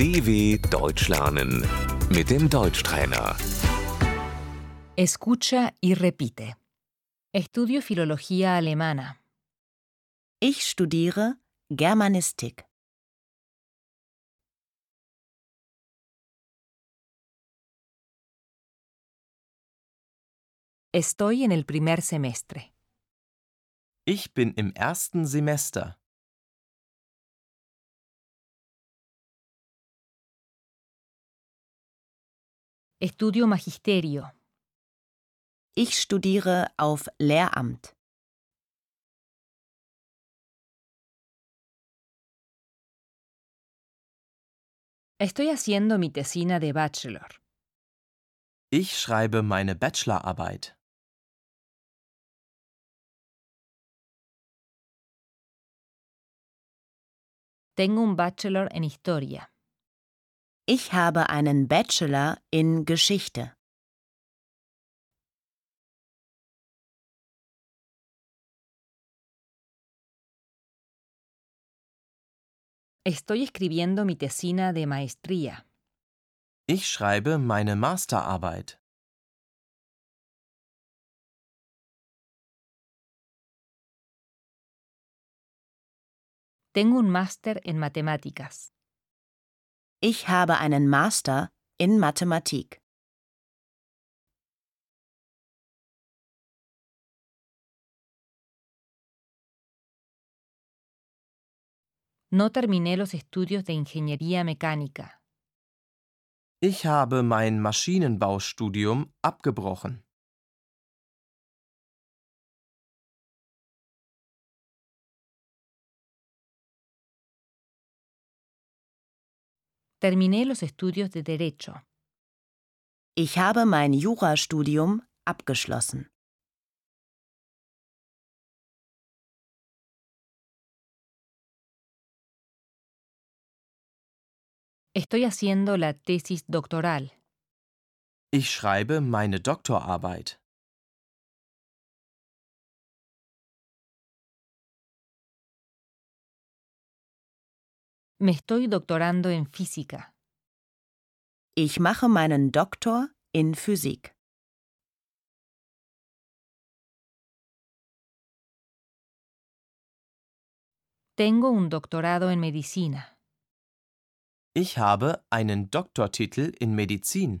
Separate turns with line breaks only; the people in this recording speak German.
DW Deutsch lernen mit dem Deutschtrainer.
Escucha y repite. Estudio filología alemana.
Ich studiere Germanistik.
Estoy en el primer semestre.
Ich bin im ersten Semester.
Estudio magisterio.
Ich studiere auf Lehramt.
Estoy haciendo mi tesina de bachelor.
Ich schreibe meine Bachelorarbeit.
Tengo un bachelor en historia.
Ich habe einen Bachelor in Geschichte.
Estoy escribiendo mi tesina de maestría.
Ich schreibe meine Masterarbeit.
Tengo un máster en matemáticas.
Ich habe einen Master in Mathematik.
No terminé los estudios de ingeniería mecánica.
Ich habe mein Maschinenbaustudium abgebrochen.
Terminé los estudios de derecho.
Ich habe mein Jurastudium abgeschlossen.
Estoy haciendo la tesis doctoral.
Ich schreibe meine Doktorarbeit.
Me estoy doctorando en física.
Ich mache meinen Doktor in Physik.
Tengo un doctorado en medicina.
Ich habe einen Doktortitel in Medizin.